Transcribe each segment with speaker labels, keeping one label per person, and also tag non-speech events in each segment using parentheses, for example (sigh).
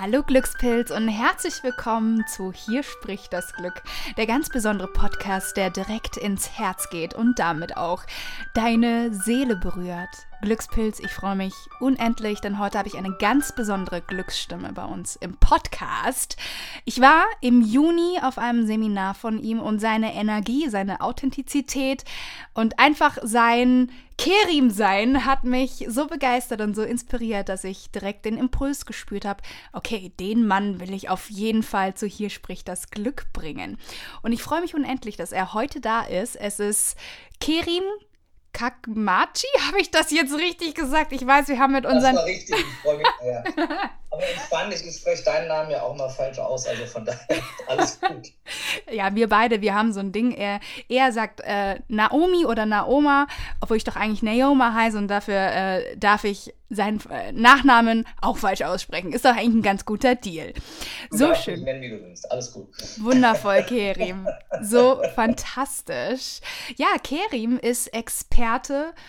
Speaker 1: Hallo Glückspilz und herzlich willkommen zu Hier spricht das Glück, der ganz besondere Podcast, der direkt ins Herz geht und damit auch deine Seele berührt. Glückspilz, ich freue mich unendlich, denn heute habe ich eine ganz besondere Glücksstimme bei uns im Podcast. Ich war im Juni auf einem Seminar von ihm und seine Energie, seine Authentizität und einfach sein Kerim sein hat mich so begeistert und so inspiriert, dass ich direkt den Impuls gespürt habe, okay, den Mann will ich auf jeden Fall zu hier spricht das Glück bringen. Und ich freue mich unendlich, dass er heute da ist. Es ist Kerim Kakmachi? (laughs) Habe ich das jetzt richtig gesagt? Ich weiß, wir haben mit unseren.
Speaker 2: Das war richtig, ich freue mich sehr. Aber entspann dich, ich spreche deinen Namen ja auch mal falsch aus, also von daher (laughs) alles gut.
Speaker 1: ja, wir beide, wir haben so ein Ding. Er, er sagt äh, Naomi oder Naoma, obwohl ich doch eigentlich Naoma heiße und dafür äh, darf ich seinen äh, Nachnamen auch falsch aussprechen. Ist doch eigentlich ein ganz guter Deal. So
Speaker 2: ja,
Speaker 1: schön.
Speaker 2: Nennen, wie du willst. Alles gut.
Speaker 1: Wundervoll, Kerim. So fantastisch. Ja, Kerim ist Experte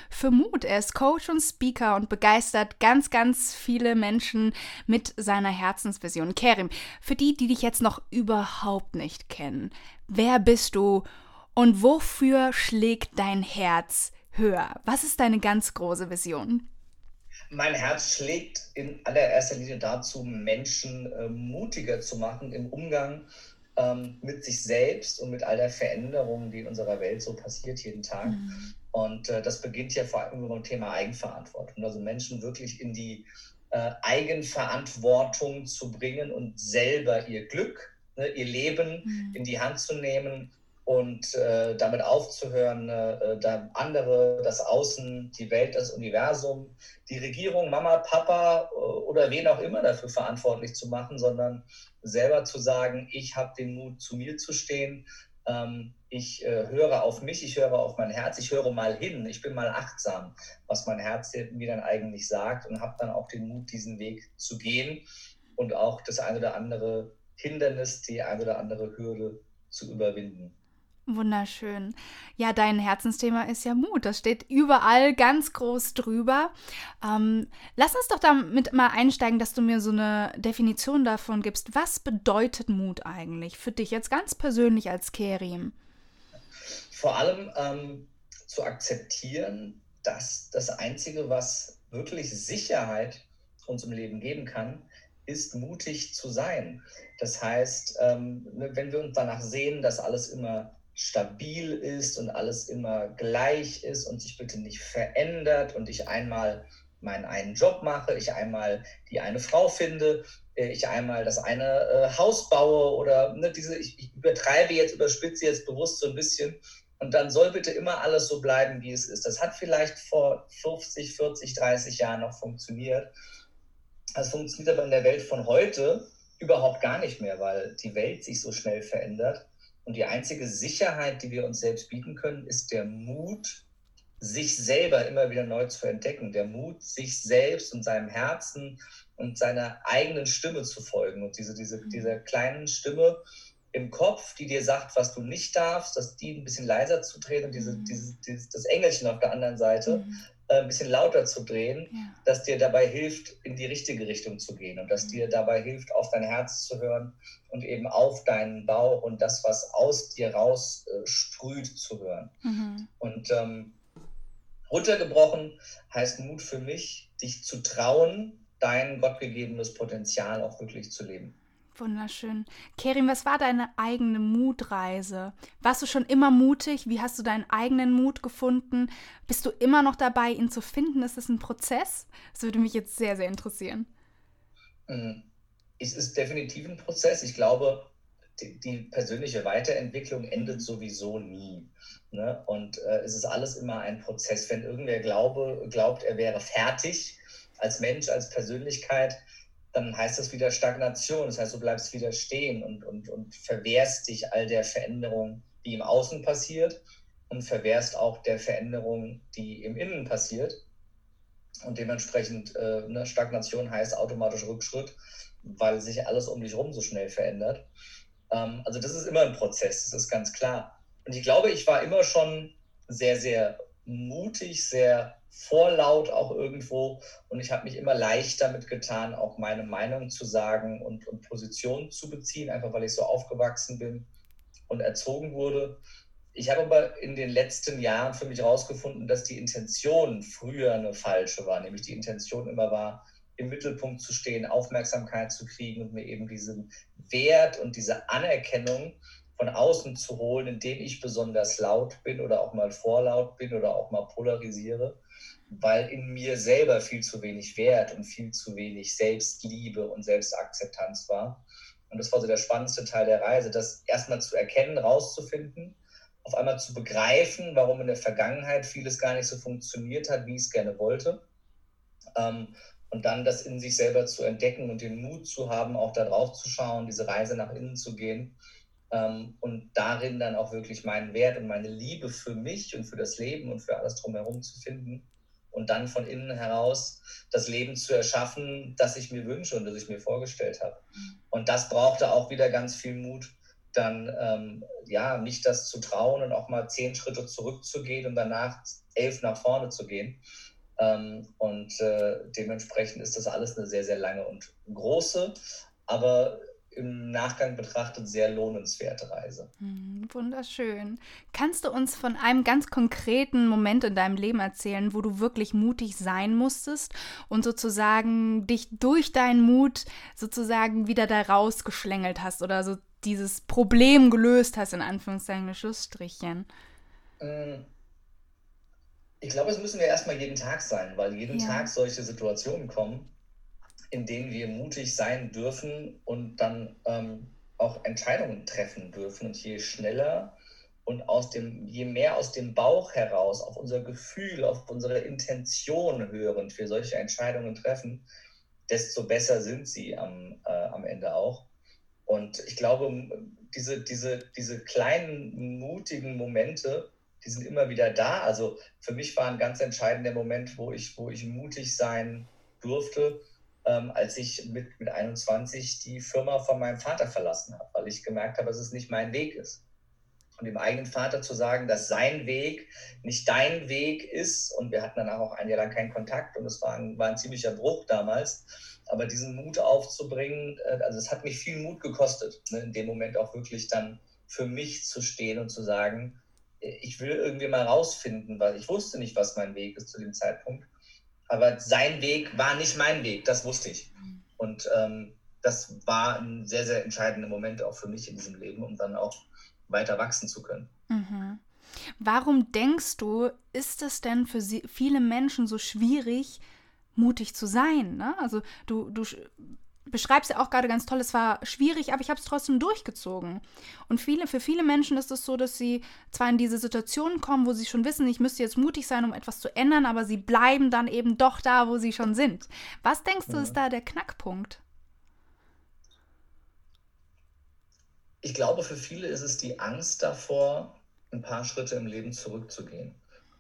Speaker 1: für Mut. Er ist Coach und Speaker und begeistert ganz, ganz viele Menschen mit seiner Herzensvision. Kerim, für die, die dich jetzt noch überhaupt nicht kennen, wer bist du und wofür schlägt dein Herz höher? Was ist deine ganz große Vision?
Speaker 2: Mein Herz schlägt in allererster Linie dazu, Menschen äh, mutiger zu machen im Umgang ähm, mit sich selbst und mit all der Veränderungen, die in unserer Welt so passiert jeden Tag. Mhm. Und äh, das beginnt ja vor allem beim Thema Eigenverantwortung. Also Menschen wirklich in die äh, Eigenverantwortung zu bringen und selber ihr Glück, ne, ihr Leben mhm. in die Hand zu nehmen und äh, damit aufzuhören, äh, da andere, das Außen, die Welt, das Universum, die Regierung, Mama, Papa äh, oder wen auch immer dafür verantwortlich zu machen, sondern selber zu sagen, ich habe den Mut, zu mir zu stehen. Ähm, ich äh, höre auf mich, ich höre auf mein Herz, ich höre mal hin, ich bin mal achtsam, was mein Herz mir dann eigentlich sagt und habe dann auch den Mut, diesen Weg zu gehen und auch das eine oder andere Hindernis, die eine oder andere Hürde zu überwinden.
Speaker 1: Wunderschön. Ja, dein Herzensthema ist ja Mut. Das steht überall ganz groß drüber. Ähm, lass uns doch damit mal einsteigen, dass du mir so eine Definition davon gibst. Was bedeutet Mut eigentlich für dich jetzt ganz persönlich als Kerim?
Speaker 2: Vor allem ähm, zu akzeptieren, dass das Einzige, was wirklich Sicherheit uns im Leben geben kann, ist mutig zu sein. Das heißt, ähm, wenn wir uns danach sehen, dass alles immer stabil ist und alles immer gleich ist und sich bitte nicht verändert und ich einmal meinen einen Job mache, ich einmal die eine Frau finde, äh, ich einmal das eine äh, Haus baue oder ne, diese, ich, ich übertreibe jetzt, überspitze jetzt bewusst so ein bisschen und dann soll bitte immer alles so bleiben, wie es ist. Das hat vielleicht vor 50, 40, 30 Jahren noch funktioniert. Das funktioniert aber in der Welt von heute überhaupt gar nicht mehr, weil die Welt sich so schnell verändert. Und die einzige Sicherheit, die wir uns selbst bieten können, ist der Mut, sich selber immer wieder neu zu entdecken. Der Mut, sich selbst und seinem Herzen und seiner eigenen Stimme zu folgen. Und diese, diese, mhm. dieser kleinen Stimme im Kopf, die dir sagt, was du nicht darfst, dass die ein bisschen leiser zu drehen und diese, mhm. diese, dieses, das Engelchen auf der anderen Seite mhm. äh, ein bisschen lauter zu drehen, ja. dass dir dabei hilft, in die richtige Richtung zu gehen und dass mhm. dir dabei hilft, auf dein Herz zu hören und eben auf deinen Bauch und das, was aus dir raus äh, sprüht, zu hören. Mhm. Und ähm, runtergebrochen heißt Mut für mich, dich zu trauen, dein gottgegebenes Potenzial auch wirklich zu leben.
Speaker 1: Wunderschön. Kerim, was war deine eigene Mutreise? Warst du schon immer mutig? Wie hast du deinen eigenen Mut gefunden? Bist du immer noch dabei, ihn zu finden? Ist es ein Prozess? Das würde mich jetzt sehr, sehr interessieren.
Speaker 2: Mhm. Es ist definitiv ein Prozess. Ich glaube, die, die persönliche Weiterentwicklung endet sowieso nie. Ne? Und äh, es ist alles immer ein Prozess. Wenn irgendwer glaube, glaubt, er wäre fertig als Mensch, als Persönlichkeit, dann heißt das wieder Stagnation. Das heißt, du bleibst wieder stehen und, und, und verwehrst dich all der Veränderung, die im Außen passiert und verwehrst auch der Veränderung, die im Innen passiert. Und dementsprechend äh, eine Stagnation heißt automatisch Rückschritt, weil sich alles um dich herum so schnell verändert. Ähm, also das ist immer ein Prozess, das ist ganz klar. Und ich glaube, ich war immer schon sehr, sehr mutig, sehr vorlaut auch irgendwo. Und ich habe mich immer leicht damit getan, auch meine Meinung zu sagen und, und Positionen zu beziehen, einfach weil ich so aufgewachsen bin und erzogen wurde. Ich habe aber in den letzten Jahren für mich herausgefunden, dass die Intention früher eine falsche war, nämlich die Intention immer war, im Mittelpunkt zu stehen, Aufmerksamkeit zu kriegen und mir eben diesen Wert und diese Anerkennung von außen zu holen, indem ich besonders laut bin oder auch mal vorlaut bin oder auch mal polarisiere, weil in mir selber viel zu wenig Wert und viel zu wenig Selbstliebe und Selbstakzeptanz war. Und das war so der spannendste Teil der Reise, das erstmal zu erkennen, rauszufinden, auf einmal zu begreifen, warum in der Vergangenheit vieles gar nicht so funktioniert hat, wie ich es gerne wollte. Ähm, und dann das in sich selber zu entdecken und den Mut zu haben, auch da drauf zu schauen, diese Reise nach innen zu gehen ähm, und darin dann auch wirklich meinen Wert und meine Liebe für mich und für das Leben und für alles drumherum zu finden und dann von innen heraus das Leben zu erschaffen, das ich mir wünsche und das ich mir vorgestellt habe. Und das brauchte auch wieder ganz viel Mut, dann ähm, ja, mich das zu trauen und auch mal zehn Schritte zurückzugehen und danach elf nach vorne zu gehen. Ähm, und äh, dementsprechend ist das alles eine sehr, sehr lange und große, aber im Nachgang betrachtet sehr lohnenswerte Reise.
Speaker 1: Hm, wunderschön. Kannst du uns von einem ganz konkreten Moment in deinem Leben erzählen, wo du wirklich mutig sein musstest und sozusagen dich durch deinen Mut sozusagen wieder da rausgeschlängelt hast oder so dieses Problem gelöst hast, in Anführungszeichen, mit Schlussstrichen?
Speaker 2: Hm. Ich glaube, es müssen wir erstmal jeden Tag sein, weil jeden ja. Tag solche Situationen kommen in denen wir mutig sein dürfen und dann ähm, auch Entscheidungen treffen dürfen. Und je schneller und aus dem, je mehr aus dem Bauch heraus auf unser Gefühl, auf unsere Intention hörend wir solche Entscheidungen treffen, desto besser sind sie am, äh, am Ende auch. Und ich glaube, diese, diese, diese kleinen, mutigen Momente, die sind immer wieder da. Also für mich war ein ganz entscheidender Moment, wo ich, wo ich mutig sein durfte, ähm, als ich mit, mit 21 die Firma von meinem Vater verlassen habe, weil ich gemerkt habe, dass es nicht mein Weg ist. Und dem eigenen Vater zu sagen, dass sein Weg nicht dein Weg ist, und wir hatten danach auch ein Jahr lang keinen Kontakt und es war ein, war ein ziemlicher Bruch damals, aber diesen Mut aufzubringen, äh, also es hat mich viel Mut gekostet, ne, in dem Moment auch wirklich dann für mich zu stehen und zu sagen, äh, ich will irgendwie mal rausfinden, weil ich wusste nicht, was mein Weg ist zu dem Zeitpunkt. Aber sein Weg war nicht mein Weg, das wusste ich. Und ähm, das war ein sehr, sehr entscheidender Moment auch für mich in diesem Leben, um dann auch weiter wachsen zu können.
Speaker 1: Mhm. Warum denkst du, ist es denn für viele Menschen so schwierig, mutig zu sein? Ne? Also du, du beschreibst ja auch gerade ganz toll, es war schwierig, aber ich habe es trotzdem durchgezogen. Und viele, für viele Menschen ist es so, dass sie zwar in diese Situation kommen, wo sie schon wissen, ich müsste jetzt mutig sein, um etwas zu ändern, aber sie bleiben dann eben doch da, wo sie schon sind. Was denkst du, ist da der Knackpunkt?
Speaker 2: Ich glaube, für viele ist es die Angst davor, ein paar Schritte im Leben zurückzugehen.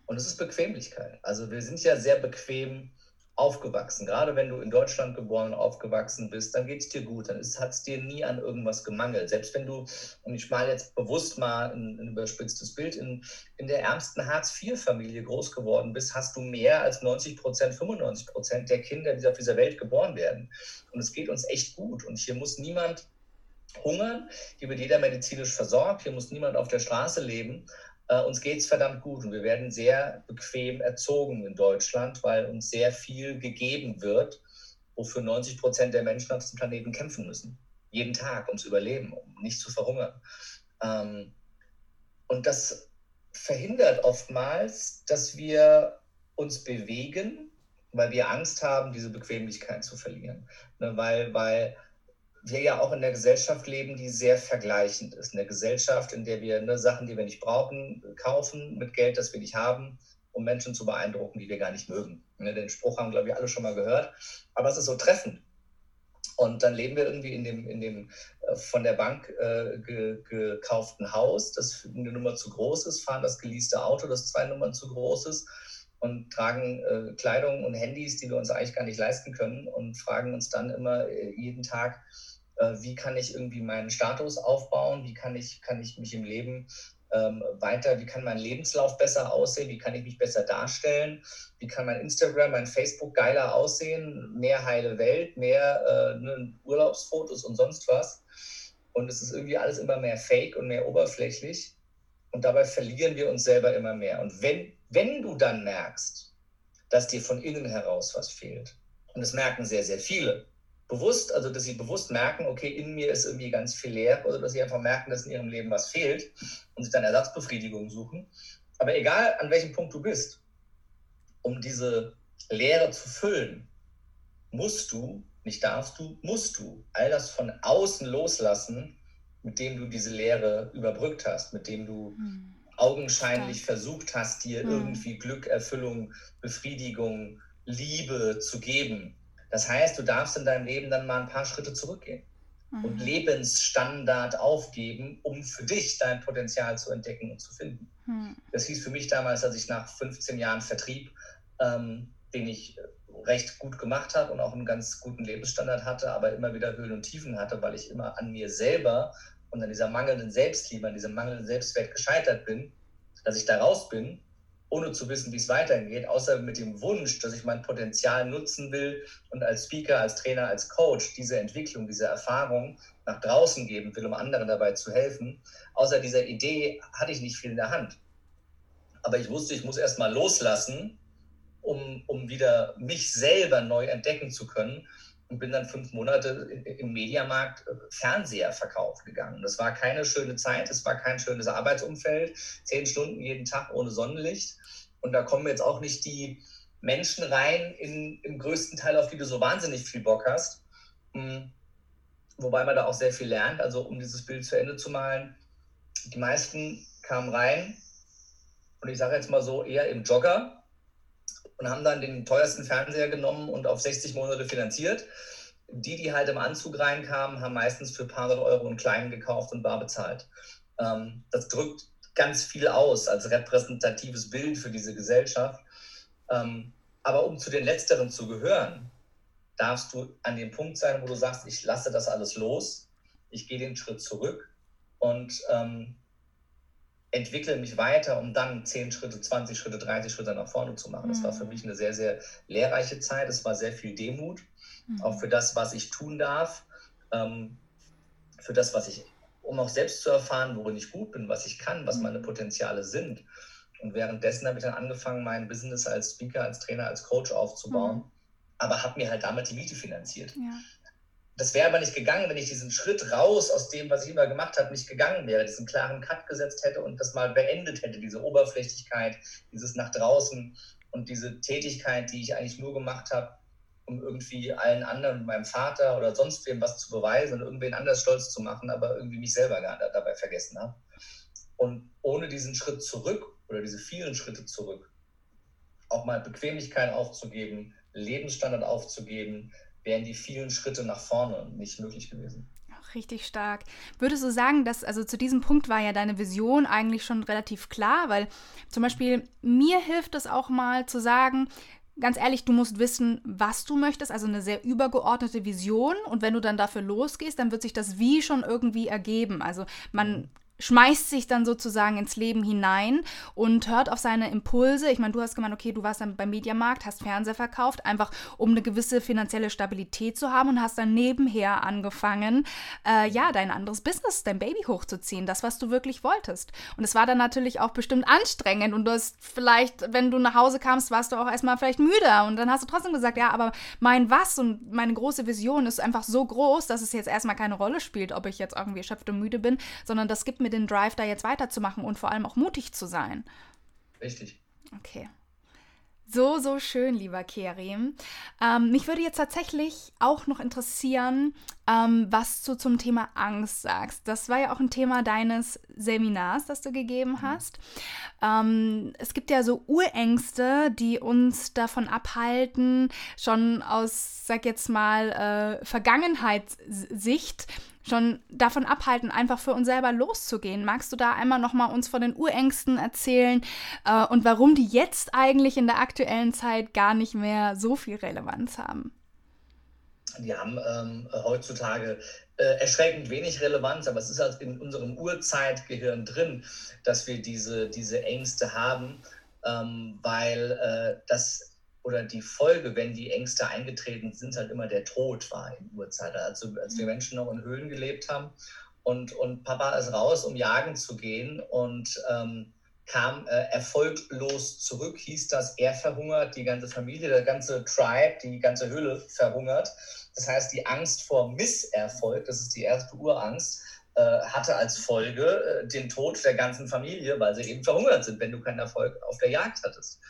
Speaker 2: Und es ist Bequemlichkeit. Also wir sind ja sehr bequem aufgewachsen. Gerade wenn du in Deutschland geboren und aufgewachsen bist, dann geht es dir gut. Dann hat es dir nie an irgendwas gemangelt. Selbst wenn du, und ich male jetzt bewusst mal ein, ein überspitztes Bild, in, in der ärmsten Hartz-IV-Familie groß geworden bist, hast du mehr als 90 Prozent, 95 Prozent der Kinder, die auf dieser Welt geboren werden. Und es geht uns echt gut. Und hier muss niemand hungern, hier wird jeder medizinisch versorgt, hier muss niemand auf der Straße leben. Äh, uns geht es verdammt gut und wir werden sehr bequem erzogen in Deutschland, weil uns sehr viel gegeben wird, wofür 90 Prozent der Menschen auf diesem Planeten kämpfen müssen. Jeden Tag ums Überleben, um nicht zu verhungern. Ähm, und das verhindert oftmals, dass wir uns bewegen, weil wir Angst haben, diese Bequemlichkeit zu verlieren. Ne, weil, weil wir ja auch in einer Gesellschaft leben, die sehr vergleichend ist. Eine Gesellschaft, in der wir ne, Sachen, die wir nicht brauchen, kaufen mit Geld, das wir nicht haben, um Menschen zu beeindrucken, die wir gar nicht mögen. Ne, den Spruch haben, glaube ich, alle schon mal gehört. Aber es ist so treffend. Und dann leben wir irgendwie in dem, in dem äh, von der Bank äh, ge, gekauften Haus, das eine Nummer zu groß ist, fahren das geleaste Auto, das zwei Nummern zu groß ist und tragen äh, Kleidung und Handys, die wir uns eigentlich gar nicht leisten können und fragen uns dann immer äh, jeden Tag, wie kann ich irgendwie meinen Status aufbauen, wie kann ich, kann ich mich im Leben ähm, weiter, wie kann mein Lebenslauf besser aussehen, wie kann ich mich besser darstellen, wie kann mein Instagram, mein Facebook geiler aussehen, mehr heile Welt, mehr äh, ne, Urlaubsfotos und sonst was. Und es ist irgendwie alles immer mehr fake und mehr oberflächlich. Und dabei verlieren wir uns selber immer mehr. Und wenn, wenn du dann merkst, dass dir von innen heraus was fehlt, und das merken sehr, sehr viele, bewusst, also dass sie bewusst merken, okay, in mir ist irgendwie ganz viel leer oder dass sie einfach merken, dass in ihrem Leben was fehlt und sich dann Ersatzbefriedigung suchen. Aber egal an welchem Punkt du bist, um diese Leere zu füllen, musst du, nicht darfst du, musst du all das von außen loslassen, mit dem du diese Leere überbrückt hast, mit dem du mhm. augenscheinlich Stark. versucht hast, dir mhm. irgendwie Glück, Erfüllung, Befriedigung, Liebe zu geben das heißt, du darfst in deinem Leben dann mal ein paar Schritte zurückgehen mhm. und Lebensstandard aufgeben, um für dich dein Potenzial zu entdecken und zu finden. Mhm. Das hieß für mich damals, dass ich nach 15 Jahren Vertrieb, ähm, den ich recht gut gemacht habe und auch einen ganz guten Lebensstandard hatte, aber immer wieder Höhen und Tiefen hatte, weil ich immer an mir selber und an dieser mangelnden Selbstliebe, an diesem mangelnden Selbstwert gescheitert bin, dass ich da raus bin ohne zu wissen, wie es weitergeht, außer mit dem Wunsch, dass ich mein Potenzial nutzen will und als Speaker, als Trainer, als Coach diese Entwicklung, diese Erfahrung nach draußen geben will, um anderen dabei zu helfen. Außer dieser Idee hatte ich nicht viel in der Hand. Aber ich wusste, ich muss erst mal loslassen, um, um wieder mich selber neu entdecken zu können und bin dann fünf Monate im Mediamarkt äh, Fernseher verkaufen gegangen. Das war keine schöne Zeit, es war kein schönes Arbeitsumfeld, zehn Stunden jeden Tag ohne Sonnenlicht. Und da kommen jetzt auch nicht die Menschen rein, in, im größten Teil, auf die du so wahnsinnig viel Bock hast. Hm. Wobei man da auch sehr viel lernt. Also um dieses Bild zu Ende zu malen, die meisten kamen rein und ich sage jetzt mal so eher im Jogger, und haben dann den teuersten Fernseher genommen und auf 60 Monate finanziert. Die, die halt im Anzug reinkamen, haben meistens für ein paar hundert Euro einen kleinen gekauft und bar bezahlt. Ähm, das drückt ganz viel aus als repräsentatives Bild für diese Gesellschaft. Ähm, aber um zu den Letzteren zu gehören, darfst du an dem Punkt sein, wo du sagst, ich lasse das alles los, ich gehe den Schritt zurück und ähm, entwickle mich weiter, um dann 10 Schritte, 20 Schritte, 30 Schritte nach vorne zu machen. Mhm. Das war für mhm. mich eine sehr, sehr lehrreiche Zeit. Es war sehr viel Demut, mhm. auch für das, was ich tun darf, ähm, für das, was ich, um auch selbst zu erfahren, worin ich gut bin, was ich kann, was mhm. meine Potenziale sind. Und währenddessen habe ich dann angefangen, mein Business als Speaker, als Trainer, als Coach aufzubauen, mhm. aber habe mir halt damit die Miete finanziert. Ja. Das wäre aber nicht gegangen, wenn ich diesen Schritt raus aus dem, was ich immer gemacht habe, nicht gegangen wäre, diesen klaren Cut gesetzt hätte und das mal beendet hätte, diese Oberflächlichkeit, dieses nach draußen und diese Tätigkeit, die ich eigentlich nur gemacht habe, um irgendwie allen anderen, meinem Vater oder sonst wem was zu beweisen und irgendwen anders stolz zu machen, aber irgendwie mich selber gar dabei vergessen habe. Und ohne diesen Schritt zurück oder diese vielen Schritte zurück, auch mal Bequemlichkeit aufzugeben, Lebensstandard aufzugeben, wären die vielen Schritte nach vorne nicht möglich gewesen.
Speaker 1: Richtig stark. Würdest du sagen, dass, also zu diesem Punkt war ja deine Vision eigentlich schon relativ klar, weil zum Beispiel mir hilft es auch mal zu sagen, ganz ehrlich, du musst wissen, was du möchtest, also eine sehr übergeordnete Vision. Und wenn du dann dafür losgehst, dann wird sich das Wie schon irgendwie ergeben. Also man schmeißt sich dann sozusagen ins Leben hinein und hört auf seine Impulse. Ich meine, du hast gemeint, okay, du warst dann beim Mediamarkt, hast Fernseher verkauft, einfach um eine gewisse finanzielle Stabilität zu haben und hast dann nebenher angefangen, äh, ja, dein anderes Business, dein Baby hochzuziehen, das, was du wirklich wolltest. Und es war dann natürlich auch bestimmt anstrengend und du hast vielleicht, wenn du nach Hause kamst, warst du auch erstmal vielleicht müde und dann hast du trotzdem gesagt, ja, aber mein Was und meine große Vision ist einfach so groß, dass es jetzt erstmal keine Rolle spielt, ob ich jetzt irgendwie erschöpft und müde bin, sondern das gibt mir den Drive, da jetzt weiterzumachen und vor allem auch mutig zu sein.
Speaker 2: Richtig.
Speaker 1: Okay. So, so schön, lieber Kerim. Ähm, mich würde jetzt tatsächlich auch noch interessieren, ähm, was du zum Thema Angst sagst. Das war ja auch ein Thema deines Seminars, das du gegeben mhm. hast. Ähm, es gibt ja so Urängste, die uns davon abhalten, schon aus, sag jetzt mal, äh, Vergangenheitssicht schon davon abhalten, einfach für uns selber loszugehen. Magst du da einmal nochmal uns von den Urängsten erzählen äh, und warum die jetzt eigentlich in der aktuellen Zeit gar nicht mehr so viel Relevanz haben?
Speaker 2: Die haben ähm, heutzutage äh, erschreckend wenig Relevanz, aber es ist halt in unserem Urzeitgehirn drin, dass wir diese, diese Ängste haben, ähm, weil äh, das oder die Folge, wenn die Ängste eingetreten sind, halt immer der Tod war in Urzeit. Also als wir mhm. Menschen noch in Höhlen gelebt haben und, und Papa ist raus, um jagen zu gehen und ähm, kam äh, erfolglos zurück, hieß das, er verhungert, die ganze Familie, der ganze Tribe, die ganze Höhle verhungert. Das heißt, die Angst vor Misserfolg, das ist die erste Urangst, äh, hatte als Folge äh, den Tod der ganzen Familie, weil sie eben verhungert sind, wenn du keinen Erfolg auf der Jagd hattest.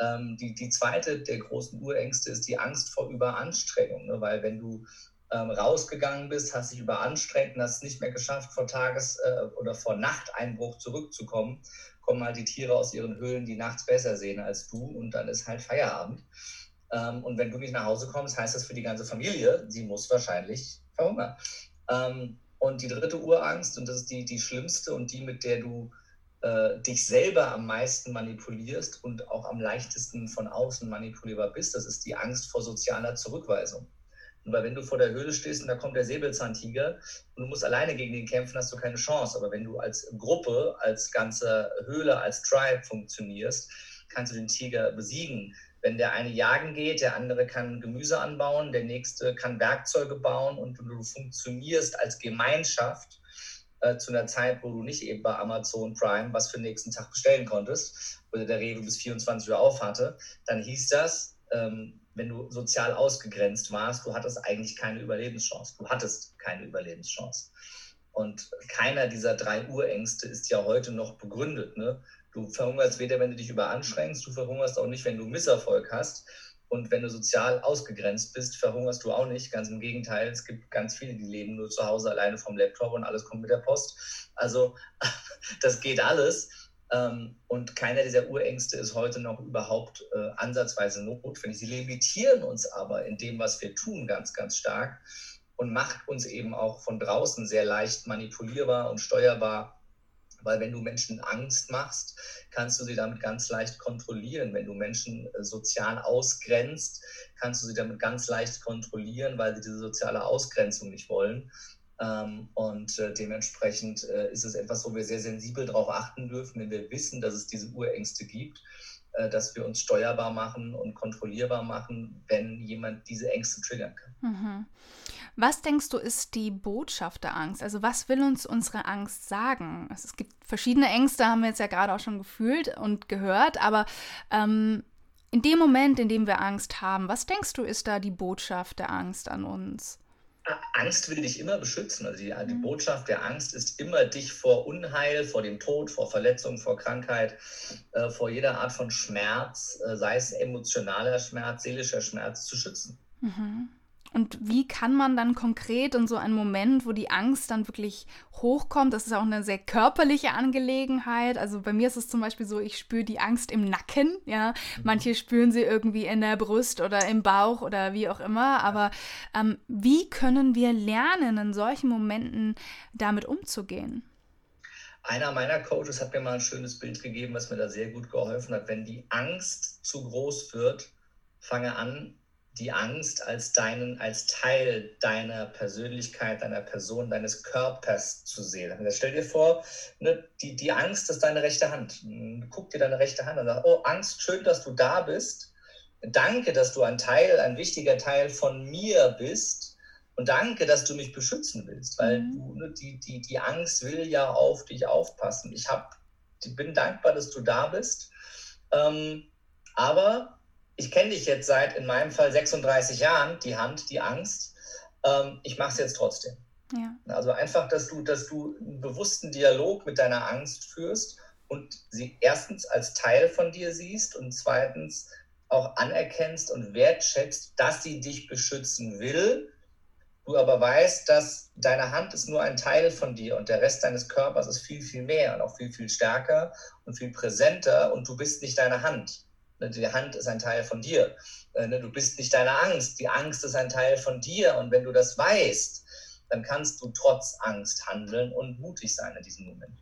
Speaker 2: Ähm, die, die zweite der großen Urängste ist die Angst vor Überanstrengung, ne? weil wenn du ähm, rausgegangen bist, hast dich überanstrengt und hast es nicht mehr geschafft, vor Tages- äh, oder vor Nachteinbruch zurückzukommen, kommen halt die Tiere aus ihren Höhlen, die nachts besser sehen als du und dann ist halt Feierabend. Ähm, und wenn du nicht nach Hause kommst, heißt das für die ganze Familie, sie muss wahrscheinlich verhungern. Ähm, und die dritte Urangst, und das ist die, die schlimmste und die, mit der du äh, dich selber am meisten manipulierst und auch am leichtesten von außen manipulierbar bist, das ist die Angst vor sozialer Zurückweisung. Weil wenn du vor der Höhle stehst und da kommt der Säbelzahntiger und du musst alleine gegen den kämpfen, hast du keine Chance. Aber wenn du als Gruppe, als ganze Höhle, als Tribe funktionierst, kannst du den Tiger besiegen. Wenn der eine jagen geht, der andere kann Gemüse anbauen, der nächste kann Werkzeuge bauen und du funktionierst als Gemeinschaft äh, zu einer Zeit, wo du nicht eben bei Amazon Prime was für den nächsten Tag bestellen konntest oder der Rewe bis 24 Uhr auf hatte, dann hieß das, ähm, wenn du sozial ausgegrenzt warst, du hattest eigentlich keine Überlebenschance. Du hattest keine Überlebenschance. Und keiner dieser drei Urängste ist ja heute noch begründet. Ne? Du verhungerst weder, wenn du dich überanstrengst, du verhungerst auch nicht, wenn du Misserfolg hast. Und wenn du sozial ausgegrenzt bist, verhungerst du auch nicht. Ganz im Gegenteil, es gibt ganz viele, die leben nur zu Hause alleine vom Laptop und alles kommt mit der Post. Also (laughs) das geht alles. Ähm, und keiner dieser Urängste ist heute noch überhaupt äh, ansatzweise notwendig. Sie limitieren uns aber in dem, was wir tun, ganz, ganz stark und macht uns eben auch von draußen sehr leicht manipulierbar und steuerbar weil wenn du Menschen Angst machst, kannst du sie damit ganz leicht kontrollieren. Wenn du Menschen äh, sozial ausgrenzt, kannst du sie damit ganz leicht kontrollieren, weil sie diese soziale Ausgrenzung nicht wollen. Ähm, und äh, dementsprechend äh, ist es etwas, wo wir sehr sensibel darauf achten dürfen, wenn wir wissen, dass es diese Urängste gibt, dass wir uns steuerbar machen und kontrollierbar machen, wenn jemand diese Ängste triggern kann.
Speaker 1: Mhm. Was denkst du, ist die Botschaft der Angst? Also was will uns unsere Angst sagen? Also es gibt verschiedene Ängste, haben wir jetzt ja gerade auch schon gefühlt und gehört, aber ähm, in dem Moment, in dem wir Angst haben, was denkst du, ist da die Botschaft der Angst an uns?
Speaker 2: Angst will dich immer beschützen. Also die, die, mhm. Botschaft der Angst ist immer, dich vor Unheil, vor dem Tod, vor Verletzung, vor Krankheit, äh, vor jeder Art von Schmerz, äh, sei es emotionaler Schmerz, seelischer Schmerz, zu schützen.
Speaker 1: Mhm. Und wie kann man dann konkret in so einem Moment, wo die Angst dann wirklich hochkommt, das ist auch eine sehr körperliche Angelegenheit. Also bei mir ist es zum Beispiel so, ich spüre die Angst im Nacken, ja. Mhm. Manche spüren sie irgendwie in der Brust oder im Bauch oder wie auch immer. Aber ähm, wie können wir lernen, in solchen Momenten damit umzugehen?
Speaker 2: Einer meiner Coaches hat mir mal ein schönes Bild gegeben, was mir da sehr gut geholfen hat. Wenn die Angst zu groß wird, fange an, die Angst als deinen, als Teil deiner Persönlichkeit, deiner Person, deines Körpers zu sehen. Also stell dir vor, ne, die, die Angst ist deine rechte Hand. Guck dir deine rechte Hand an und sag, oh Angst, schön, dass du da bist. Danke, dass du ein Teil, ein wichtiger Teil von mir bist. Und danke, dass du mich beschützen willst, weil mhm. du, ne, die, die, die Angst will ja auf dich aufpassen. Ich hab, bin dankbar, dass du da bist. Ähm, aber ich kenne dich jetzt seit in meinem Fall 36 Jahren, die Hand, die Angst. Ähm, ich mache es jetzt trotzdem. Ja. Also einfach, dass du, dass du einen bewussten Dialog mit deiner Angst führst und sie erstens als Teil von dir siehst und zweitens auch anerkennst und wertschätzt, dass sie dich beschützen will du aber weißt, dass deine Hand ist nur ein Teil von dir und der Rest deines Körpers ist viel, viel mehr und auch viel, viel stärker und viel präsenter und du bist nicht deine Hand. Die Hand ist ein Teil von dir. Äh, ne, du bist nicht deine Angst. Die Angst ist ein Teil von dir. Und wenn du das weißt, dann kannst du trotz Angst handeln und mutig sein in diesem Moment.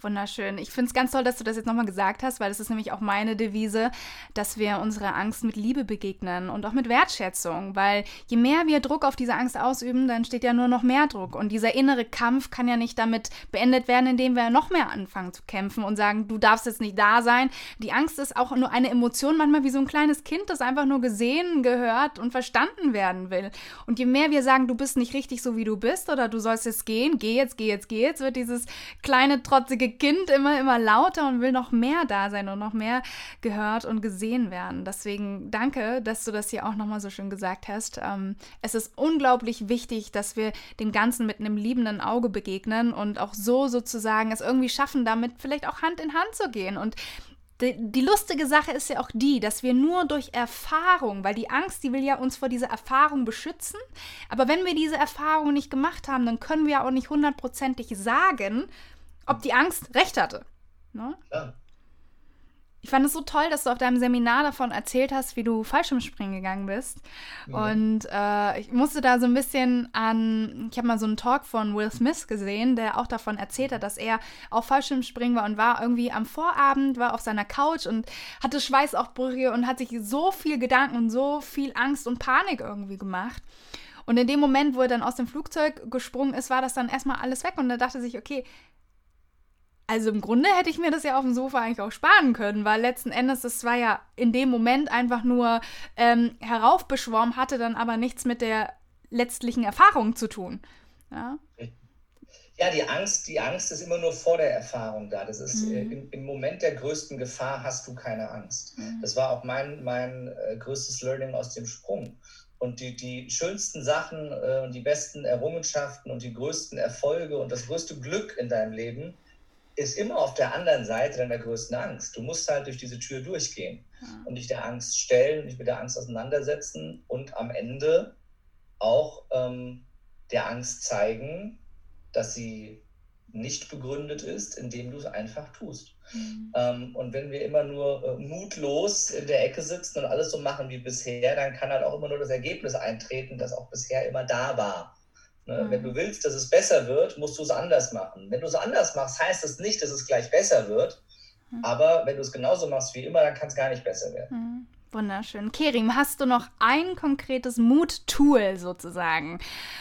Speaker 1: Wunderschön. Ich finde es ganz toll, dass du das jetzt nochmal gesagt hast, weil das ist nämlich auch meine Devise, dass wir unserer Angst mit Liebe begegnen und auch mit Wertschätzung, weil je mehr wir Druck auf diese Angst ausüben, dann steht ja nur noch mehr Druck und dieser innere Kampf kann ja nicht damit beendet werden, indem wir noch mehr anfangen zu kämpfen und sagen, du darfst jetzt nicht da sein. Die Angst ist auch nur eine Emotion, manchmal wie so ein kleines Kind, das einfach nur gesehen, gehört und verstanden werden will. Und je mehr wir sagen, du bist nicht richtig so, wie du bist oder du sollst jetzt gehen, geh jetzt, geh jetzt, geh jetzt, wird dieses kleine, trotzige Kind immer, immer lauter und will noch mehr da sein und noch mehr gehört und gesehen werden. Deswegen danke, dass du das hier auch nochmal so schön gesagt hast. Ähm, es ist unglaublich wichtig, dass wir dem Ganzen mit einem liebenden Auge begegnen und auch so sozusagen es irgendwie schaffen, damit vielleicht auch Hand in Hand zu gehen. Und die, lustige Sache ist ja auch die, dass wir nur durch Erfahrung, weil die Angst, die will ja uns vor dieser Erfahrung beschützen, aber wenn wir diese Erfahrung nicht gemacht haben, dann können wir auch nicht hundertprozentig sagen, ob die Angst recht hatte. Ne? Ja. Ich fand es so toll, dass du auf deinem Seminar davon erzählt hast, wie du Fallschirmspringen gegangen bist. Ja. Und äh, ich musste da so ein bisschen an, ich habe mal so einen Talk von Will Smith gesehen, der auch davon erzählt hat, dass er auf Fallschirmspringen war und war irgendwie am Vorabend, war auf seiner Couch und hatte Schweißaufbrüche und hat sich so viel Gedanken und so viel Angst und Panik irgendwie gemacht. Und in dem Moment, wo er dann aus dem Flugzeug gesprungen ist, war das dann erstmal alles weg und er dachte sich, okay, also im Grunde hätte ich mir das ja auf dem Sofa eigentlich auch sparen können, weil letzten Endes das war ja in dem Moment einfach nur ähm, heraufbeschworen, hatte dann aber nichts mit der letztlichen Erfahrung zu tun. Ja?
Speaker 2: ja, die Angst, die Angst ist immer nur vor der Erfahrung da. Das ist mhm. im, im, Moment der größten Gefahr hast du keine Angst. Mhm. Das war auch mein, mein äh, größtes Learning aus dem Sprung. Und die, die schönsten Sachen äh, und die besten Errungenschaften und die größten Erfolge und das größte Glück in deinem Leben ist immer auf der anderen Seite deiner größten Angst. Du musst halt durch diese Tür durchgehen ja. und dich der Angst stellen und dich mit der Angst auseinandersetzen und am Ende auch ähm, der Angst zeigen, dass sie nicht begründet ist, indem du es einfach tust. Mhm. Ähm, und wenn wir immer nur äh, mutlos in der Ecke sitzen und alles so machen wie bisher, dann kann halt auch immer nur das Ergebnis eintreten, das auch bisher immer da war. Ne? Mhm. Wenn du willst, dass es besser wird, musst du es anders machen. Wenn du es anders machst, heißt das nicht, dass es gleich besser wird. Mhm. Aber wenn du es genauso machst wie immer, dann kann es gar nicht besser werden.
Speaker 1: Mhm. Wunderschön. Kerim, hast du noch ein konkretes Mut-Tool sozusagen?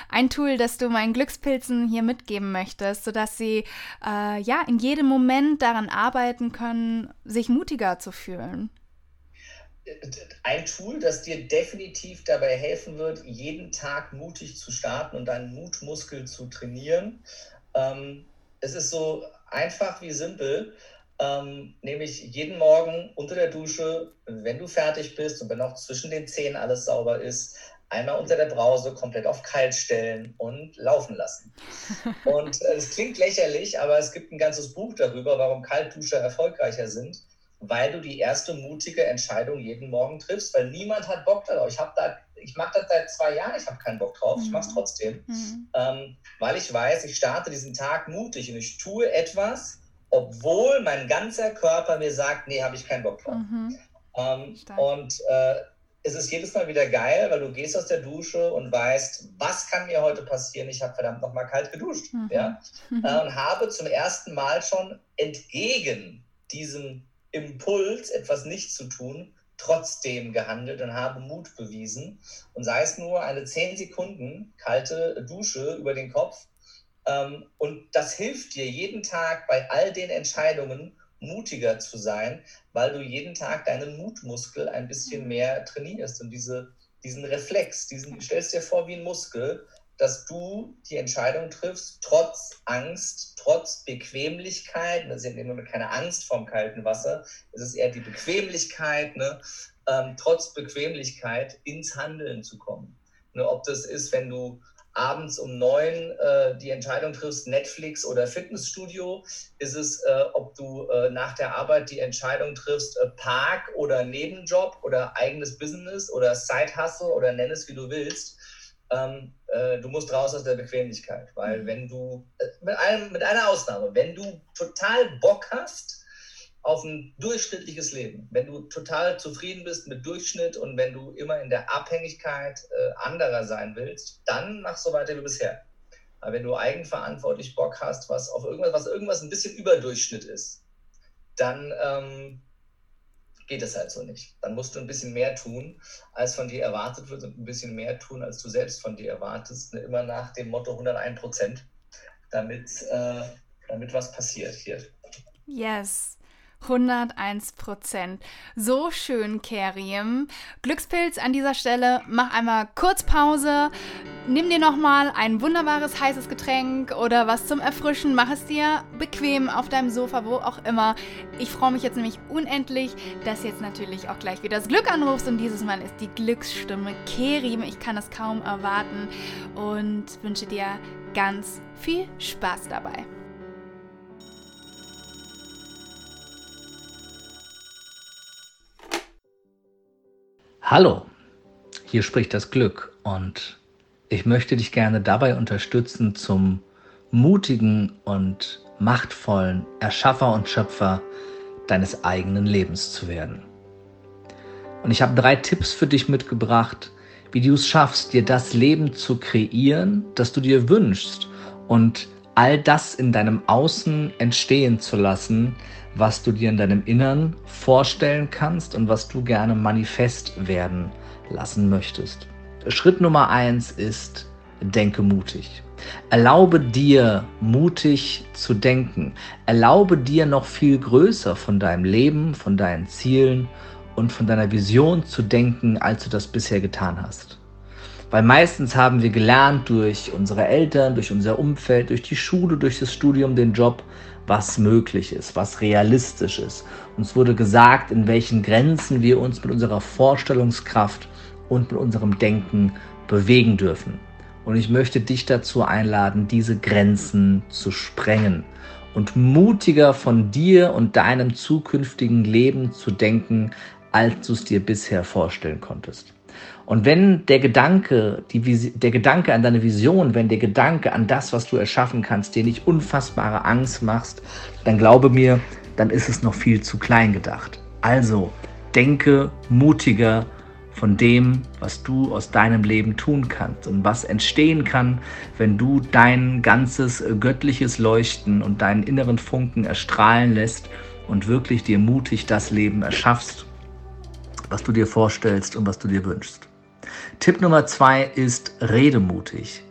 Speaker 1: Ein Tool, das du meinen Glückspilzen hier mitgeben möchtest, sodass sie äh, ja in jedem Moment daran arbeiten können, sich mutiger zu fühlen?
Speaker 2: Ein Tool, das dir definitiv dabei helfen wird, jeden Tag mutig zu starten und deinen Mutmuskel zu trainieren. Ähm, es ist so einfach wie simpel, ähm, nämlich jeden Morgen unter der Dusche, wenn du fertig bist und wenn auch zwischen den Zähnen alles sauber ist, einmal unter der Brause komplett auf kalt stellen und laufen lassen. (laughs) Und äh, es klingt lächerlich, aber es gibt ein ganzes Buch darüber, warum Kaltduscher erfolgreicher sind weil du die erste mutige Entscheidung jeden Morgen triffst, weil niemand hat Bock darauf. Ich da, ich mache das seit zwei Jahren, ich habe keinen Bock drauf, mhm. ich mache es trotzdem, mhm. ähm, weil ich weiß, ich starte diesen Tag mutig und ich tue etwas, obwohl mein ganzer Körper mir sagt, nee, habe ich keinen Bock drauf. Mhm. Ähm, und äh, es ist jedes Mal wieder geil, weil du gehst aus der Dusche und weißt, was kann mir heute passieren? Ich habe verdammt nochmal kalt geduscht. Mhm. Ja? (laughs) Äh, und habe zum ersten Mal schon entgegen diesem Impuls, etwas nicht zu tun, trotzdem gehandelt und habe Mut bewiesen. Und sei es nur eine 10 Sekunden kalte Dusche über den Kopf. Ähm, und das hilft dir jeden Tag bei all den Entscheidungen mutiger zu sein, weil du jeden Tag deinen Mutmuskel ein bisschen mehr trainierst und diese, diesen Reflex, diesen stellst dir vor wie ein Muskel, dass du die Entscheidung triffst, trotz Angst, trotz Bequemlichkeit, das ist ja nur keine Angst vorm kalten Wasser, es ist eher die Bequemlichkeit, ne, ähm, trotz Bequemlichkeit ins Handeln zu kommen. Ne, ob das ist, wenn du abends um neun äh, die Entscheidung triffst, Netflix oder Fitnessstudio, ist es, äh, ob du äh, nach der Arbeit die Entscheidung triffst, äh, Park oder Nebenjob oder eigenes Business oder Side Hustle oder nenn es wie du willst ähm,
Speaker 3: äh, du musst raus aus der Bequemlichkeit, weil mhm. wenn du, äh, mit, einem, mit einer Ausnahme, wenn du total Bock hast auf ein durchschnittliches Leben, wenn du total zufrieden bist mit Durchschnitt und wenn du immer in der Abhängigkeit äh, anderer sein willst, dann mach so weiter wie bisher. Aber wenn du eigenverantwortlich Bock hast, was auf irgendwas, was irgendwas ein bisschen über Durchschnitt ist, dann ähm, geht es halt so nicht. Dann musst du ein bisschen mehr tun, als von dir erwartet wird und ein bisschen mehr tun, als du selbst von dir erwartest. Ne, immer nach dem Motto 101 Prozent, damit, äh, damit was passiert hier.
Speaker 1: Yes. 101 Prozent. So schön, Kerim. Glückspilz an dieser Stelle. Mach einmal kurz Pause. Nimm dir nochmal ein wunderbares heißes Getränk oder was zum Erfrischen. Mach es dir bequem auf deinem Sofa, wo auch immer. Ich freue mich jetzt nämlich unendlich, dass jetzt natürlich auch gleich wieder das Glück anrufst. Und dieses Mal ist die Glücksstimme Kerim. Ich kann es kaum erwarten und wünsche dir ganz viel Spaß dabei.
Speaker 2: Hallo, hier spricht das Glück und ich möchte dich gerne dabei unterstützen, zum mutigen und machtvollen Erschaffer und Schöpfer deines eigenen Lebens zu werden. Und ich habe drei Tipps für dich mitgebracht, wie du es schaffst, dir das Leben zu kreieren, das du dir wünschst und all das in deinem Außen entstehen zu lassen, was du dir in deinem Innern vorstellen kannst und was du gerne manifest werden lassen möchtest. Schritt Nummer eins ist, denke mutig. Erlaube dir, mutig zu denken. Erlaube dir noch viel größer von deinem Leben, von deinen Zielen und von deiner Vision zu denken, als du das bisher getan hast. Weil meistens haben wir gelernt durch unsere Eltern, durch unser Umfeld, durch die Schule, durch das Studium, den Job, was möglich ist, was realistisch ist. Uns wurde gesagt, in welchen Grenzen wir uns mit unserer Vorstellungskraft und mit unserem Denken bewegen dürfen. Und ich möchte dich dazu einladen, diese Grenzen zu sprengen und mutiger von dir und deinem zukünftigen Leben zu denken, als du es dir bisher vorstellen konntest. Und wenn der Gedanke, die, der Gedanke an deine Vision, wenn der Gedanke an das, was du erschaffen kannst, dir nicht unfassbare Angst machst, dann glaube mir, dann ist es noch viel zu klein gedacht. Also denke mutiger von dem, was du aus deinem Leben tun kannst und was entstehen kann, wenn du dein ganzes göttliches Leuchten und deinen inneren Funken erstrahlen lässt und wirklich dir mutig das Leben erschaffst, was du dir vorstellst und was du dir wünschst. Tipp Nummer zwei ist redemutig.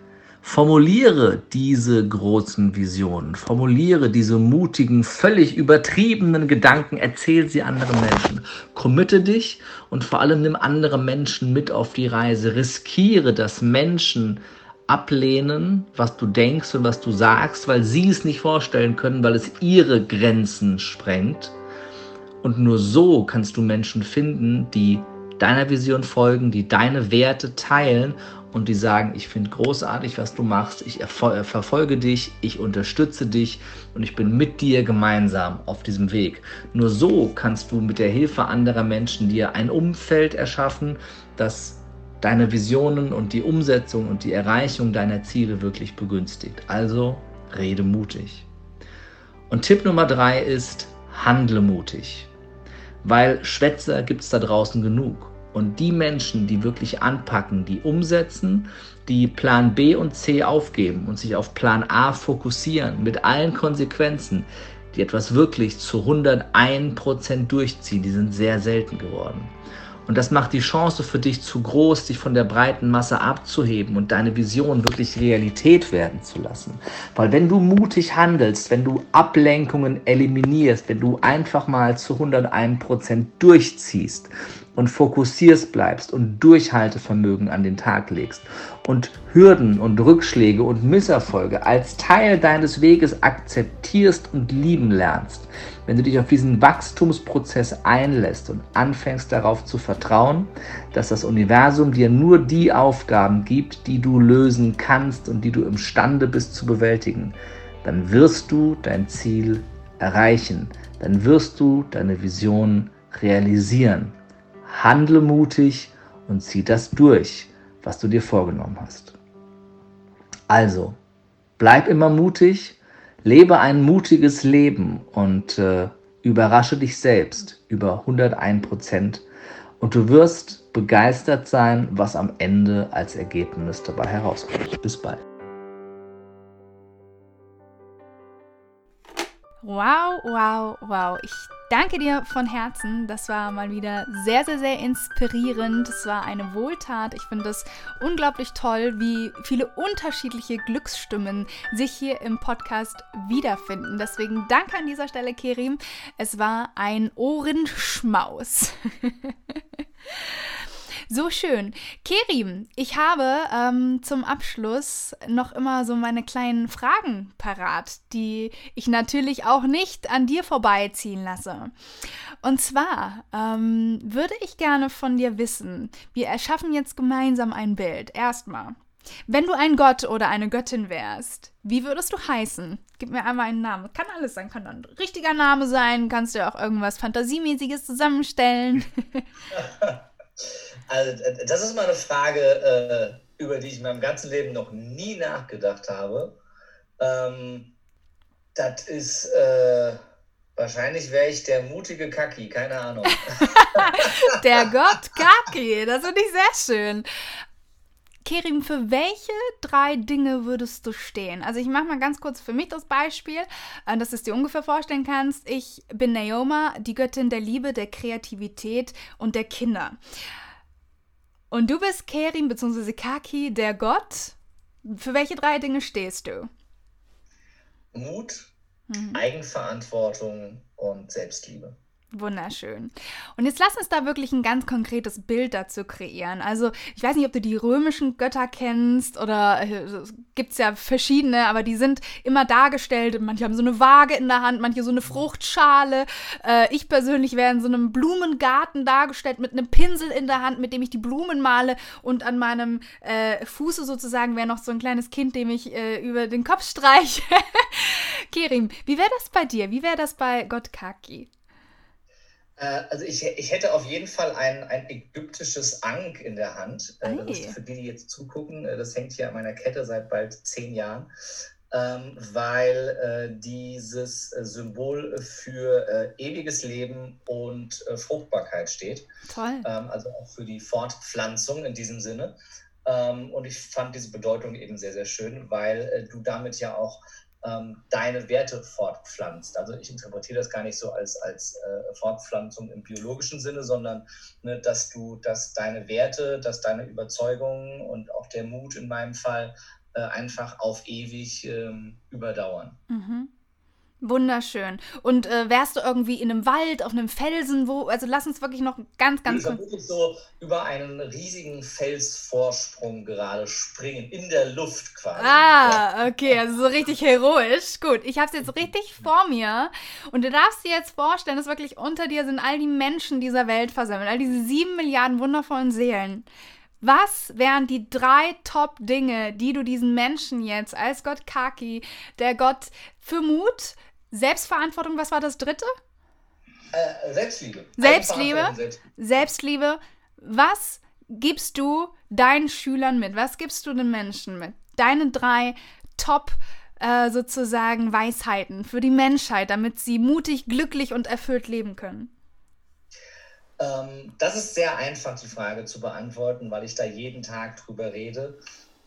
Speaker 2: Formuliere diese großen Visionen, formuliere diese mutigen, völlig übertriebenen Gedanken, erzähl sie anderen Menschen. Committe dich und vor allem nimm andere Menschen mit auf die Reise. Riskiere, dass Menschen ablehnen, was du denkst und was du sagst, weil sie es nicht vorstellen können, weil es ihre Grenzen sprengt. Und nur so kannst du Menschen finden, die deiner Vision folgen, die deine Werte teilen und die sagen, ich finde großartig, was du machst, ich verfolge dich, ich unterstütze dich und ich bin mit dir gemeinsam auf diesem Weg. Nur so kannst du mit der Hilfe anderer Menschen dir ein Umfeld erschaffen, das deine Visionen und die Umsetzung und die Erreichung deiner Ziele wirklich begünstigt. Also rede mutig. Und Tipp Nummer drei ist, handle mutig. Weil Schwätzer gibt es da draußen genug. Und die Menschen, die wirklich anpacken, die umsetzen, die Plan B und C aufgeben und sich auf Plan A fokussieren mit allen Konsequenzen, die etwas wirklich zu 101% durchziehen, die sind sehr selten geworden. Und das macht die Chance für dich zu groß, dich von der breiten Masse abzuheben und deine Vision wirklich Realität werden zu lassen. Weil wenn du mutig handelst, wenn du Ablenkungen eliminierst, wenn du einfach mal zu 101% durchziehst, und fokussierst bleibst und Durchhaltevermögen an den Tag legst und Hürden und Rückschläge und Misserfolge als Teil deines Weges akzeptierst und lieben lernst, wenn du dich auf diesen Wachstumsprozess einlässt und anfängst darauf zu vertrauen, dass das Universum dir nur die Aufgaben gibt, die du lösen kannst und die du imstande bist zu bewältigen, dann wirst du dein Ziel erreichen, dann wirst du deine Vision realisieren handle mutig und zieh das durch, was du dir vorgenommen hast.
Speaker 4: Also, bleib immer mutig, lebe ein mutiges Leben und äh, überrasche dich selbst über 101 Prozent und du wirst begeistert sein, was am Ende als Ergebnis dabei herauskommt. Bis bald.
Speaker 1: Wow, wow, wow. Ich danke dir von Herzen. Das war mal wieder sehr, sehr, sehr inspirierend. Es war eine Wohltat. Ich finde es unglaublich toll, wie viele unterschiedliche Glücksstimmen sich hier im Podcast wiederfinden. Deswegen danke an dieser Stelle, Kerim. Es war ein Ohrenschmaus. (laughs) So schön. Kerim, ich habe ähm, zum Abschluss noch immer so meine kleinen Fragen parat, die ich natürlich auch nicht an dir vorbeiziehen lasse. Und zwar ähm, würde ich gerne von dir wissen, wir erschaffen jetzt gemeinsam ein Bild. Erstmal, wenn du ein Gott oder eine Göttin wärst, wie würdest du heißen? Gib mir einmal einen Namen. Kann alles sein, kann ein richtiger Name sein, kannst du auch irgendwas Fantasiemäßiges zusammenstellen. (laughs)
Speaker 2: Also, das ist mal eine Frage, äh, über die ich in meinem ganzen Leben noch nie nachgedacht habe. Ähm, das ist, äh, wahrscheinlich wäre ich der mutige Kaki, keine Ahnung. (laughs)
Speaker 1: der Gott Kaki, das finde ich sehr schön. Kerim, für welche drei Dinge würdest du stehen? Also ich mache mal ganz kurz für mich das Beispiel, äh, dass du es dir ungefähr vorstellen kannst. Ich bin Naoma, die Göttin der Liebe, der Kreativität und der Kinder. Und du bist Kerim bzw. Kaki, der Gott. Für welche drei Dinge stehst du?
Speaker 2: Mut, mhm. Eigenverantwortung und Selbstliebe.
Speaker 1: Wunderschön. Und jetzt lass uns da wirklich ein ganz konkretes Bild dazu kreieren. Also, ich weiß nicht, ob du die römischen Götter kennst oder äh, gibt ja verschiedene, aber die sind immer dargestellt. Manche haben so eine Waage in der Hand, manche so eine Fruchtschale. Äh, ich persönlich wäre in so einem Blumengarten dargestellt mit einem Pinsel in der Hand, mit dem ich die Blumen male und an meinem äh, Fuße sozusagen wäre noch so ein kleines Kind, dem ich äh, über den Kopf streiche. (laughs) Kerim, wie wäre das bei dir? Wie wäre das bei Gott Kaki?
Speaker 2: Äh, also ich, ich hätte auf jeden Fall ein, ein ägyptisches Ankh in der Hand. Hey. Äh, für die, die jetzt zugucken, äh, das hängt hier an meiner Kette seit bald zehn Jahren, ähm, weil dieses Symbol für ewiges Leben und Fruchtbarkeit steht.
Speaker 1: Toll.
Speaker 2: Ähm, also auch für die Fortpflanzung in diesem Sinne. Ähm, und ich fand diese Bedeutung eben sehr, sehr schön, weil du damit ja auch ähm, deine Werte fortpflanzt. Also ich interpretiere das gar nicht so als, als äh, Fortpflanzung im biologischen Sinne, sondern ne, dass du, dass deine Werte, dass deine Überzeugungen und auch der Mut in meinem Fall äh, einfach auf ewig ähm, überdauern.
Speaker 1: Mhm. Wunderschön. Und äh, wärst du irgendwie in einem Wald, auf einem Felsen, wo, also lass uns wirklich noch ganz, ganz.
Speaker 2: Ich wirklich so über einen riesigen Felsvorsprung gerade springen, in der Luft quasi.
Speaker 1: Ah, okay, also so richtig heroisch. Gut, ich habe es jetzt richtig vor mir. Und du darfst dir jetzt vorstellen, dass wirklich unter dir sind all die Menschen dieser Welt versammelt, all diese sieben Milliarden wundervollen Seelen. Was wären die drei Top-Dinge, die du diesen Menschen jetzt als Gott Kaki, der Gott für Mut, Selbstverantwortung, was war das dritte?
Speaker 2: Äh, Selbstliebe.
Speaker 1: Selbstliebe. Selbstliebe. Was gibst du deinen Schülern mit? Was gibst du den Menschen mit? Deine drei Top äh, sozusagen Weisheiten für die Menschheit, damit sie mutig, glücklich und erfüllt leben können.
Speaker 2: Ähm, das ist sehr einfach, die Frage zu beantworten, weil ich da jeden Tag drüber rede.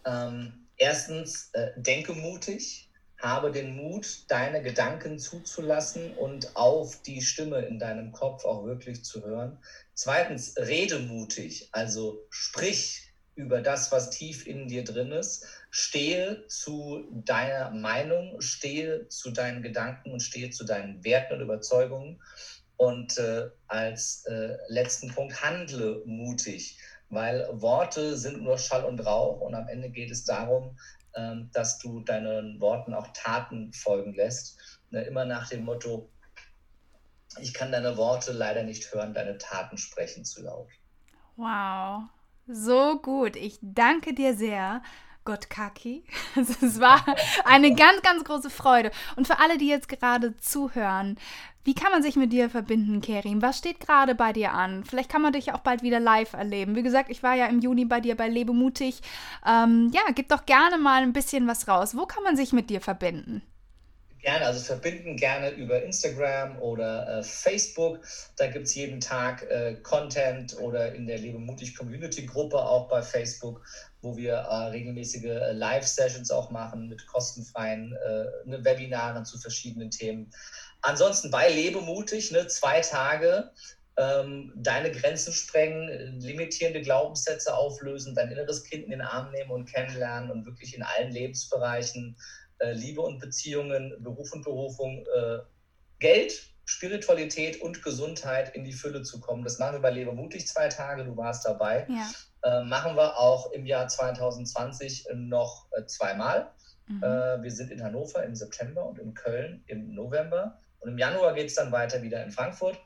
Speaker 2: Ähm, erstens, äh, denke mutig habe den Mut, deine Gedanken zuzulassen und auf die Stimme in deinem Kopf auch wirklich zu hören. Zweitens, rede mutig, also sprich über das, was tief in dir drin ist. Stehe zu deiner Meinung, stehe zu deinen Gedanken und stehe zu deinen Werten und Überzeugungen. Und äh, als äh, letzten Punkt, handle mutig, weil Worte sind nur Schall und Rauch und am Ende geht es darum, dass du deinen Worten auch Taten folgen lässt. Ne, immer nach dem Motto, ich kann deine Worte leider nicht hören, deine Taten sprechen zu laut.
Speaker 1: Wow, so gut. Ich danke dir sehr Gott Kaki. (laughs) Es war eine ganz, ganz große Freude. Und für alle, die jetzt gerade zuhören, wie kann man sich mit dir verbinden, Kerim? Was steht gerade bei dir an? Vielleicht kann man dich auch bald wieder live erleben. Wie gesagt, ich war ja im Juni bei dir bei Lebe mutig. Ähm, ja, gib doch gerne mal ein bisschen was raus. Wo kann man sich mit dir verbinden?
Speaker 2: Gerne, also verbinden gerne über Instagram oder äh, Facebook. Da gibt es jeden Tag äh, Content oder in der Lebe mutig Community Gruppe auch bei Facebook, wo wir äh, regelmäßige äh, Live-Sessions auch machen mit kostenfreien äh, ne, Webinaren zu verschiedenen Themen. Ansonsten bei Lebemutig, ne, zwei Tage, ähm, deine Grenzen sprengen, limitierende Glaubenssätze auflösen, dein inneres Kind in den Arm nehmen und kennenlernen und wirklich in allen Lebensbereichen äh, Liebe und Beziehungen, Beruf und Berufung, äh, Geld, Spiritualität und Gesundheit in die Fülle zu kommen. Das machen wir bei Lebemutig zwei Tage, du warst dabei. Ja. Äh, machen wir auch im Jahr 2020 noch äh, zweimal. Mhm. Äh, wir sind in Hannover im September und in Köln im November. Und im Januar geht es dann weiter wieder in Frankfurt.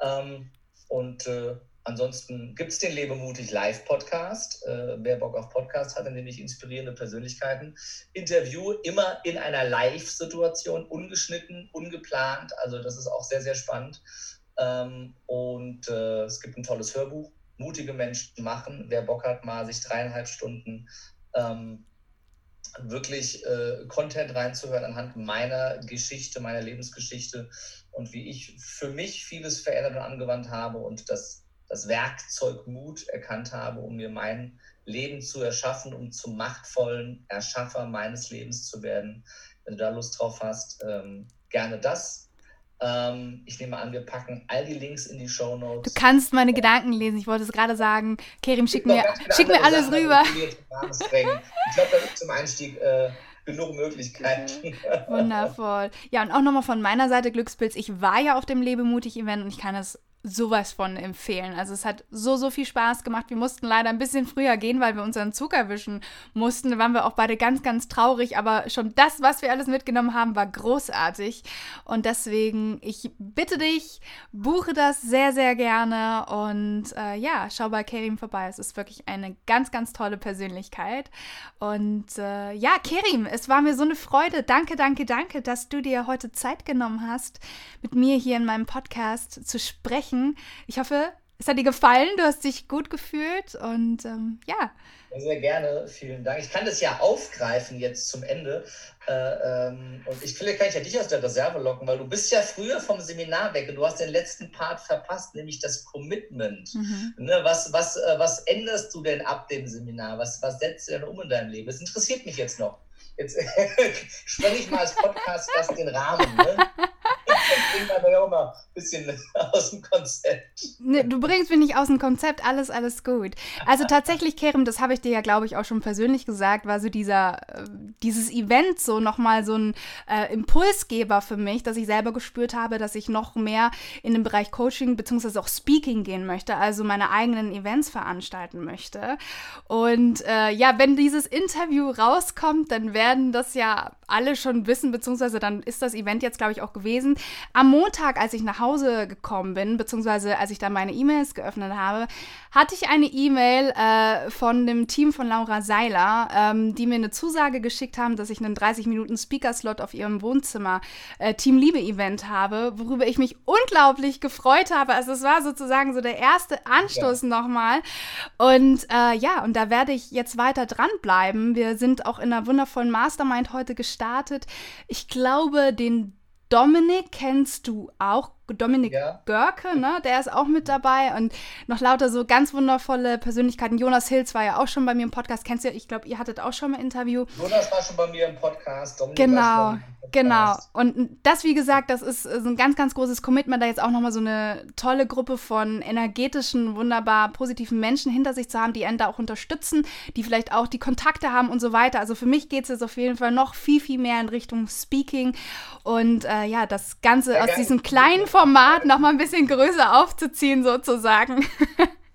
Speaker 2: Ähm, und ansonsten gibt es den Lebemutig Live-Podcast. Äh, wer Bock auf Podcast hat, dann nämlich inspirierende Persönlichkeiten. Interview immer in einer Live-Situation, ungeschnitten, ungeplant. Also das ist auch sehr, sehr spannend. Ähm, und äh, es gibt ein tolles Hörbuch. Mutige Menschen machen. Wer Bock hat, mal sich dreieinhalb Stunden ähm, wirklich äh, Content reinzuhören anhand meiner Geschichte, meiner Lebensgeschichte und wie ich für mich vieles verändert und angewandt habe und das, das Werkzeug Mut erkannt habe, um mir mein Leben zu erschaffen, um zum machtvollen Erschaffer meines Lebens zu werden. Wenn du da Lust drauf hast, ähm, gerne das. Ähm, ich nehme an, wir packen all die Links in die Show Notes.
Speaker 1: Du kannst meine Gedanken lesen. Ich wollte es gerade sagen. Kerim, schick mir, schick mir alles Sachen, rüber.
Speaker 2: Ich glaube, da gibt zum Einstieg äh, genug Möglichkeiten.
Speaker 1: Wundervoll. Ja, und auch nochmal von meiner Seite Glückspilz. Ich war ja auf dem Lebemutig-Event und ich kann es sowas von empfehlen. Also es hat so, so viel Spaß gemacht. Wir mussten leider ein bisschen früher gehen, weil wir unseren Zug erwischen mussten. Da waren wir auch beide ganz, ganz traurig. Aber schon das, was wir alles mitgenommen haben, war großartig. Und deswegen, ich bitte dich, buche das sehr, sehr gerne. Und äh, ja, schau bei Kerim vorbei. Es ist wirklich eine ganz, ganz tolle Persönlichkeit. Und äh, ja, Kerim, es war mir so eine Freude. Danke, danke, danke, dass du dir heute Zeit genommen hast, mit mir hier in meinem Podcast zu sprechen sprechen. Ich hoffe, es hat dir gefallen, du hast dich gut gefühlt und ähm, ja.
Speaker 2: Sehr gerne, vielen Dank. Ich kann das ja aufgreifen jetzt zum Ende. Äh, ähm, und ich vielleicht kann ich ja dich aus der Reserve locken, weil du bist ja früher vom Seminar weg und du hast den letzten Part verpasst, nämlich das Commitment. Mhm. Ne, was, was, äh, was änderst du denn ab dem Seminar? Was, was setzt du denn um in deinem Leben? Das interessiert mich jetzt noch. Jetzt (laughs) sprenge ich mal als Podcast fast den Rahmen. Ne? Bisschen (laughs) aus dem Konzept.
Speaker 1: Nee, du bringst mich nicht aus dem Konzept, alles, alles gut. Also tatsächlich, Kerem, das habe ich dir ja, glaube ich, auch schon persönlich gesagt, war so dieser, äh, dieses Event so nochmal so ein äh, Impulsgeber für mich, dass ich selber gespürt habe, dass ich noch mehr in den Bereich Coaching bzw. auch Speaking gehen möchte, also meine eigenen Events veranstalten möchte. Und äh, ja, wenn dieses Interview rauskommt, dann werden das ja alle schon wissen, beziehungsweise dann ist das Event jetzt, glaube ich, auch gewesen. Am Montag, als ich nach Hause gekommen bin, beziehungsweise als ich dann meine E-Mails geöffnet habe, hatte ich eine E-Mail äh, von dem Team von Laura Seiler, ähm, die mir eine Zusage geschickt haben, dass ich einen 30-Minuten-Speaker-Slot auf ihrem Wohnzimmer äh, Team Liebe-Event habe, worüber ich mich unglaublich gefreut habe. Also es war sozusagen so der erste Anstoß ja. nochmal. Und äh, ja, und da werde ich jetzt weiter dranbleiben. Wir sind auch in einer wundervollen Mastermind heute gestartet. Ich glaube, den Dominik kennst du auch Dominik ja. Görke, ne? Der ist auch mit dabei und noch lauter so ganz wundervolle Persönlichkeiten. Jonas Hills war ja auch schon bei mir im Podcast. Kennst du, ich glaube, ihr hattet auch schon mal ein Interview.
Speaker 2: Jonas war schon bei mir im Podcast.
Speaker 1: Dominik genau, genau. Und das, wie gesagt, das ist so ein ganz, ganz großes Commitment, da jetzt auch nochmal so eine tolle Gruppe von energetischen, wunderbar positiven Menschen hinter sich zu haben, die einen da auch unterstützen, die vielleicht auch die Kontakte haben und so weiter. Also für mich geht es jetzt auf jeden Fall noch viel, viel mehr in Richtung Speaking und äh, ja, das Ganze ja, aus diesem kleinen Format noch mal ein bisschen größer aufzuziehen, sozusagen. (laughs)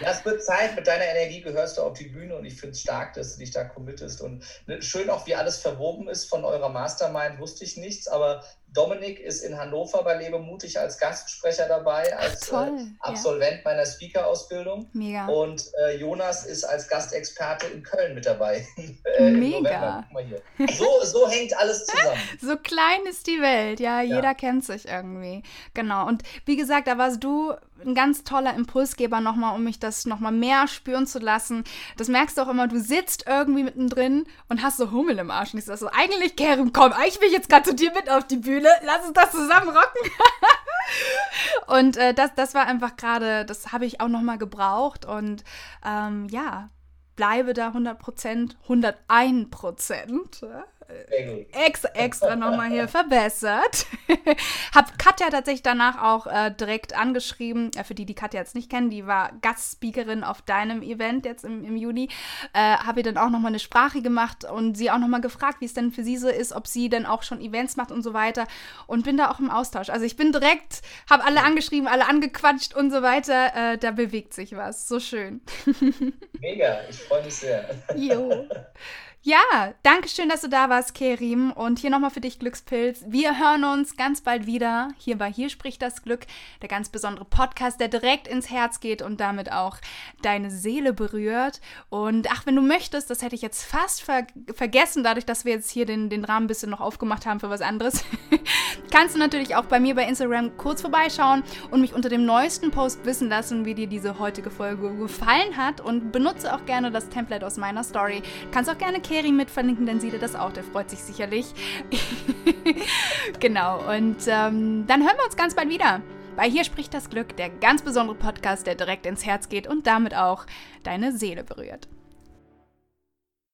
Speaker 2: Ja, es wird Zeit. Mit deiner Energie gehörst du auf die Bühne und ich finde es stark, dass du dich da committest. Und ne, schön auch, wie alles verwoben ist von eurer Mastermind, wusste ich nichts, aber Dominik ist in Hannover bei Lebe mutig als Gastsprecher dabei, als Ach, äh, Absolvent ja. meiner Speaker-Ausbildung. Mega. Und äh, Jonas ist als Gastexperte in Köln mit dabei. (laughs)
Speaker 1: äh, Mega.
Speaker 2: So, so hängt alles zusammen. (laughs)
Speaker 1: so klein ist die Welt, ja, jeder ja. kennt sich irgendwie. Genau. Und wie gesagt, da warst du ein ganz toller Impulsgeber nochmal, um mich das nochmal mehr spüren zu lassen. Das merkst du auch immer, du sitzt irgendwie mittendrin und hast so Hummel im Arsch. Und ich so, eigentlich, Kerem, komm, ich will jetzt gerade zu dir mit auf die Bühne. Lass uns das zusammen rocken. (laughs) und äh, das, das war einfach gerade, das habe ich auch nochmal gebraucht. Und ähm, ja, bleibe da 100 Prozent, 101 Prozent extra, extra nochmal hier verbessert. (laughs) Hab Katja tatsächlich danach auch äh, direkt angeschrieben, äh, für die, die Katja jetzt nicht kennen, die war Gastspeakerin auf deinem Event jetzt im, im Juni. Äh, Habe ihr dann auch nochmal eine Sprache gemacht und sie auch nochmal gefragt, wie es denn für sie so ist, ob sie denn auch schon Events macht und so weiter. Und bin da auch im Austausch. Also ich bin direkt, habe alle angeschrieben, alle angequatscht und so weiter. Äh, da bewegt sich was. So schön. (laughs)
Speaker 2: Mega, ich freue mich sehr.
Speaker 1: Jo. (laughs) Ja, danke schön, dass du da warst, Kerim. Und hier nochmal für dich Glückspilz. Wir hören uns ganz bald wieder hier bei Hier spricht das Glück, der ganz besondere Podcast, der direkt ins Herz geht und damit auch deine Seele berührt. Und ach, wenn du möchtest, das hätte ich jetzt fast ver vergessen, dadurch, dass wir jetzt hier den, den Rahmen ein bisschen noch aufgemacht haben für was anderes, (laughs) kannst du natürlich auch bei mir bei Instagram kurz vorbeischauen und mich unter dem neuesten Post wissen lassen, wie dir diese heutige Folge gefallen hat. Und benutze auch gerne das Template aus meiner Story. Kannst auch gerne Keri mit verlinken, dann sieht er das auch. Der freut sich sicherlich. (laughs) genau. Und ähm, dann hören wir uns ganz bald wieder. Bei Hier spricht das Glück, der ganz besondere Podcast, der direkt ins Herz geht und damit auch deine Seele berührt.